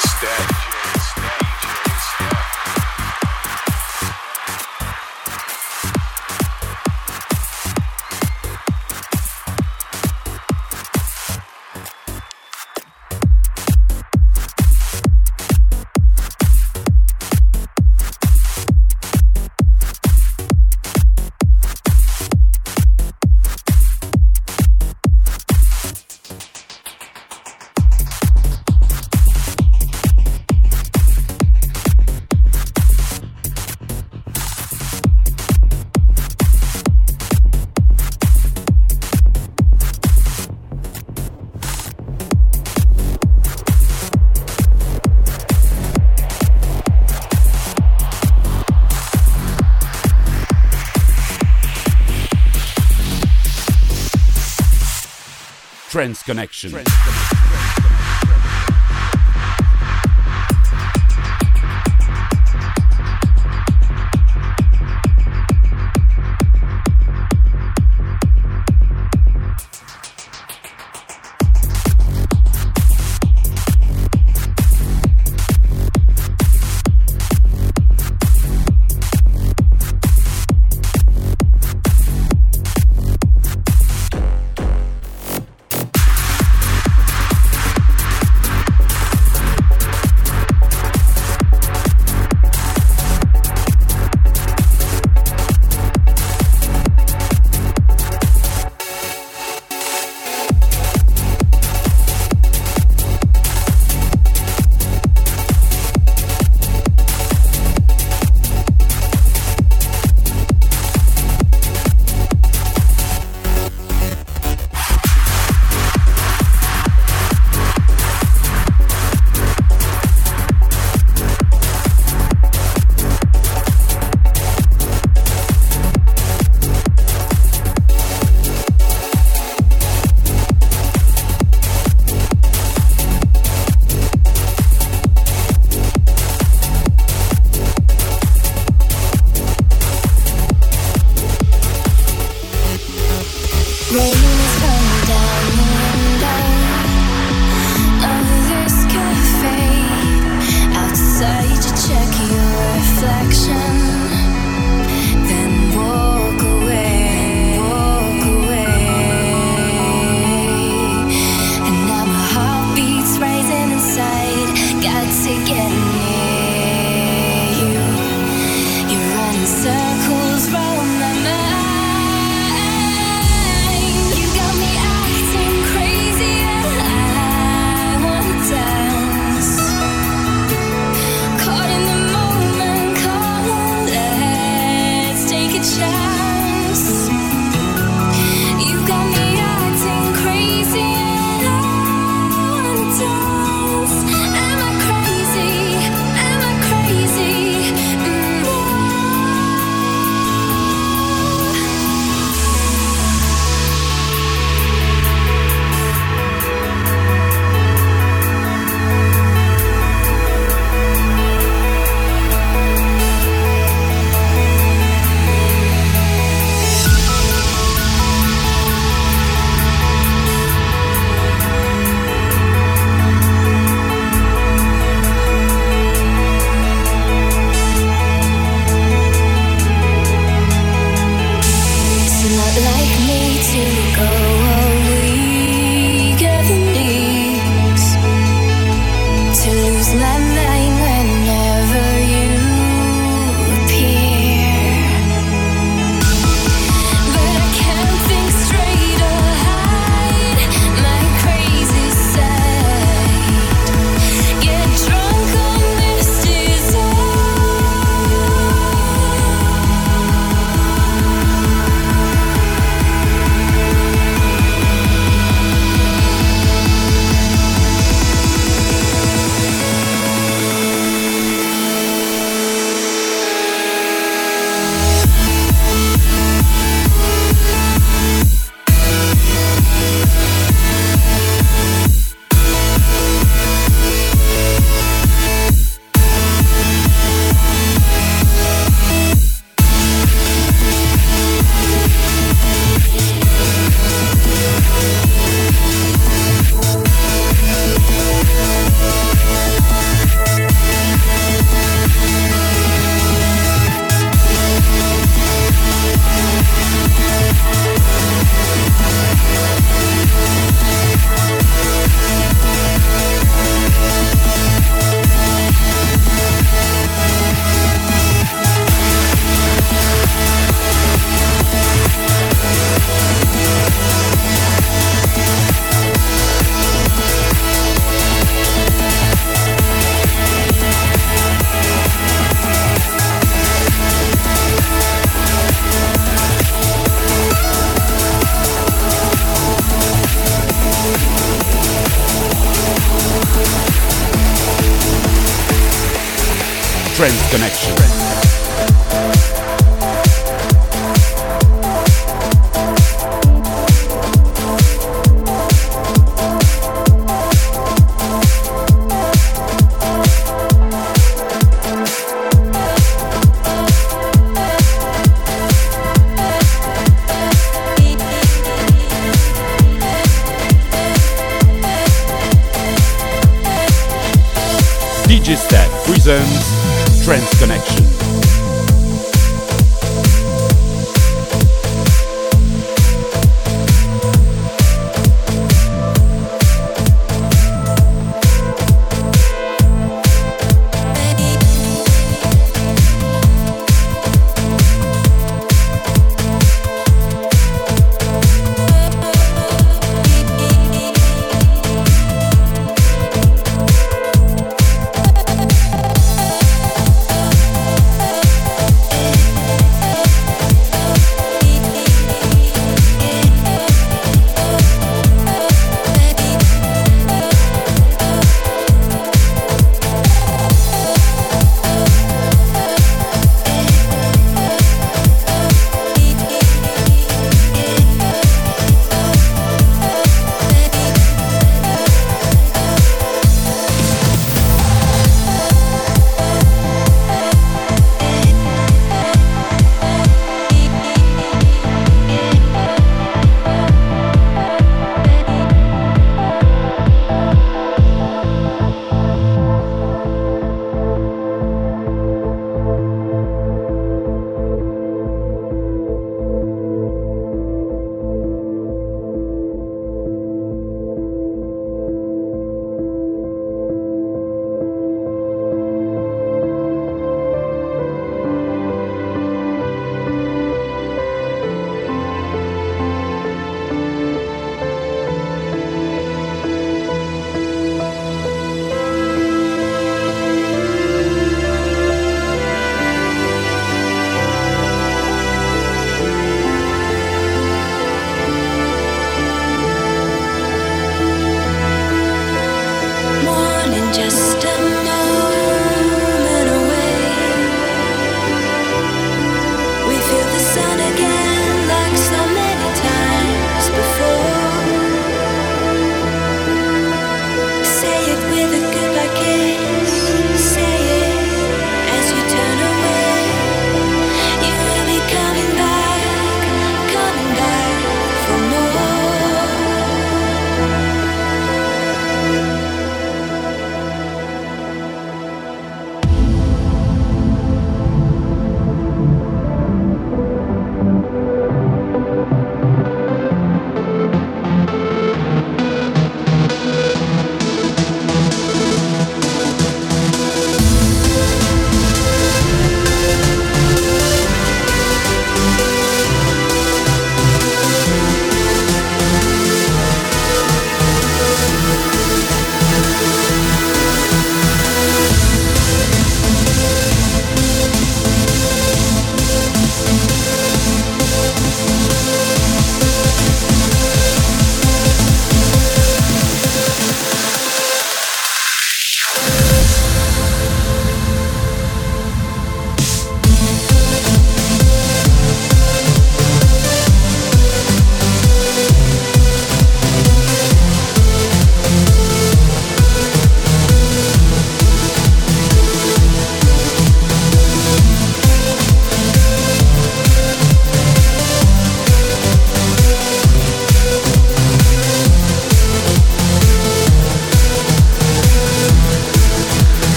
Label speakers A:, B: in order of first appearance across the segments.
A: It's. Steph.
B: Trance Connection.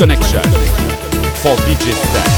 B: Connection
C: for
B: DJ Stan.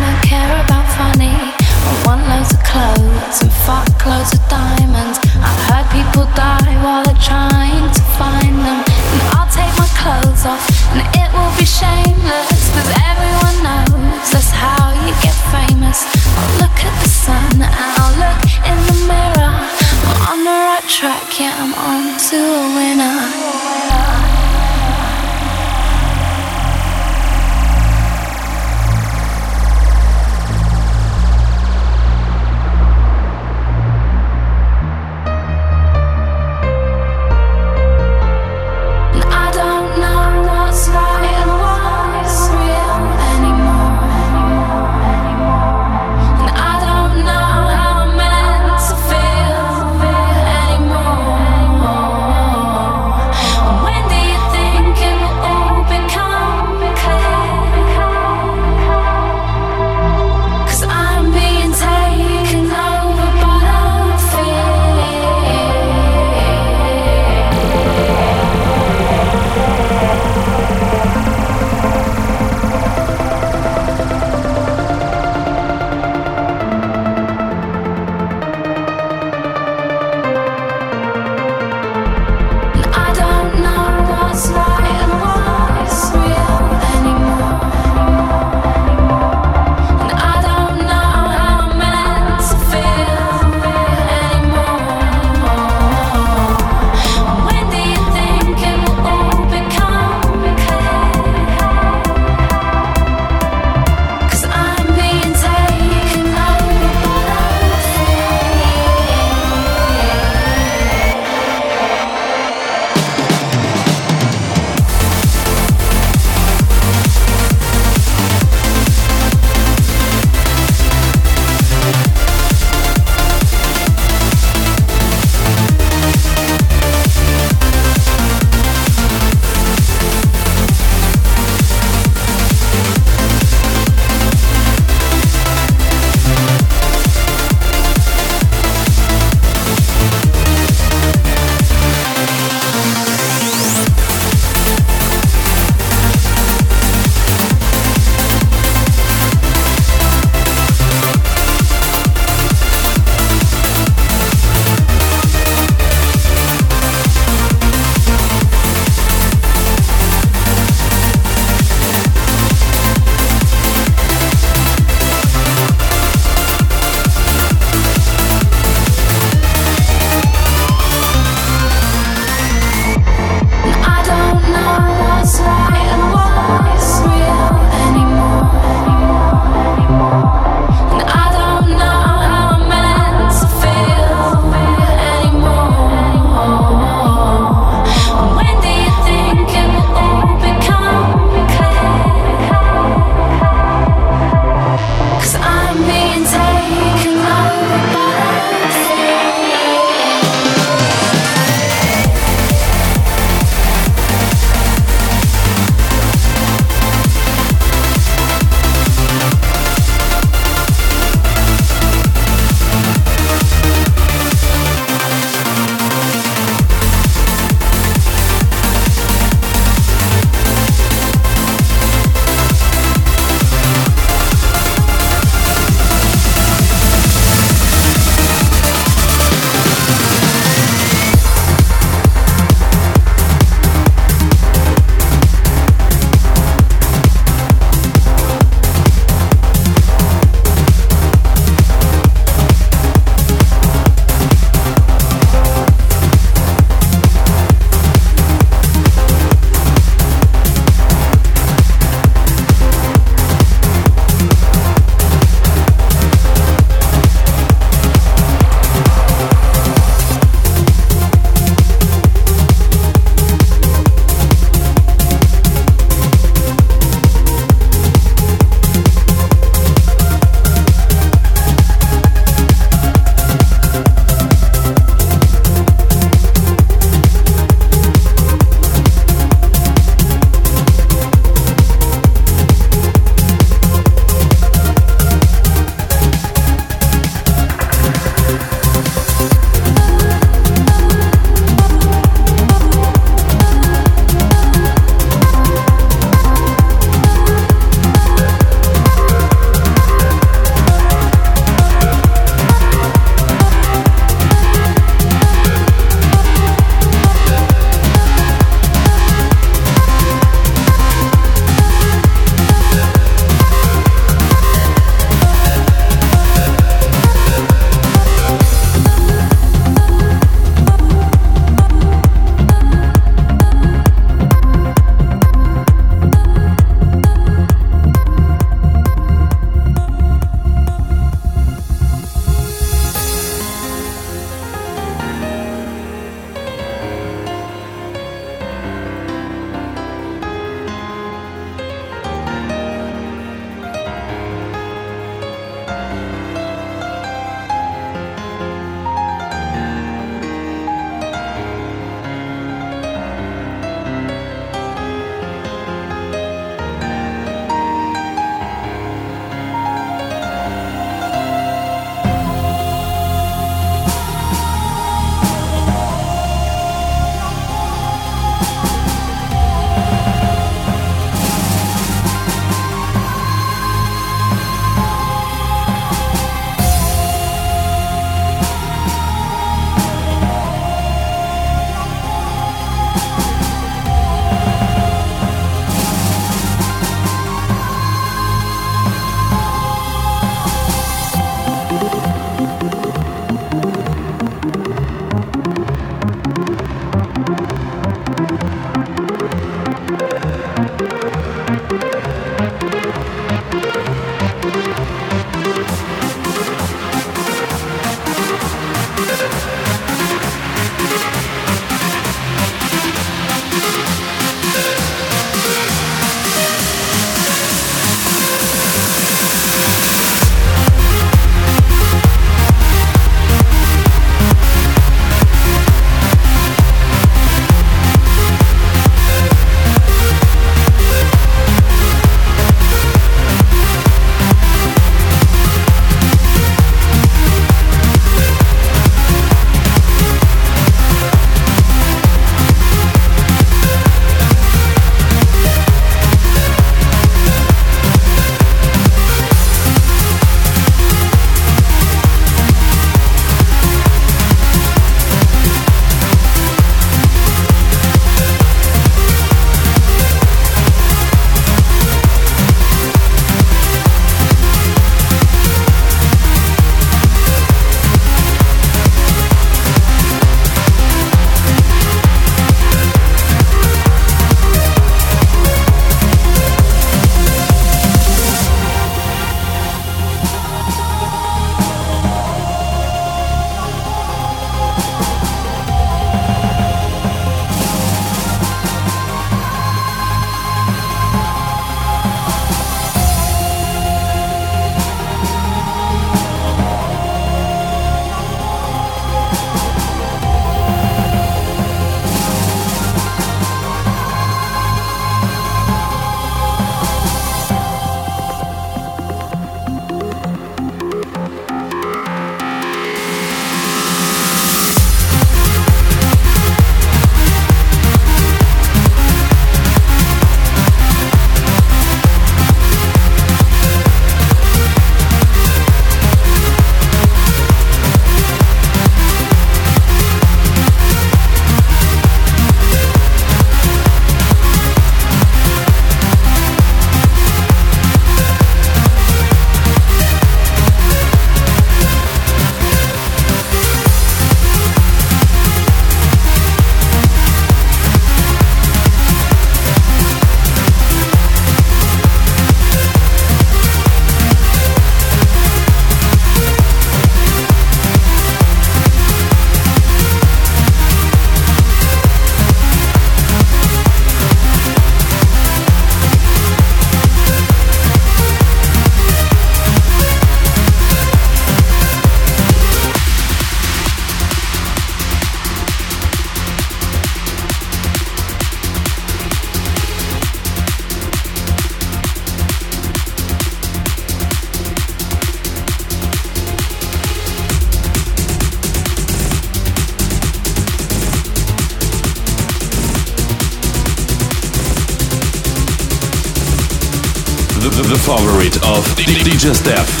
B: DJ
D: Steph.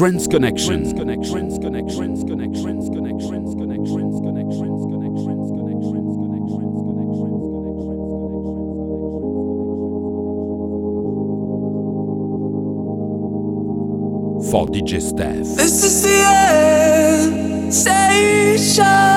D: Trance Connection. For DJ Steph.
E: This is the end station,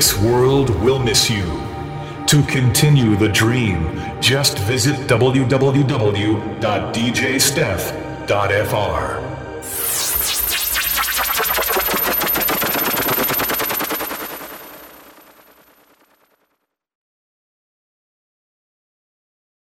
A: this world will miss you. To continue the dream, just visit www.djsteph.fr.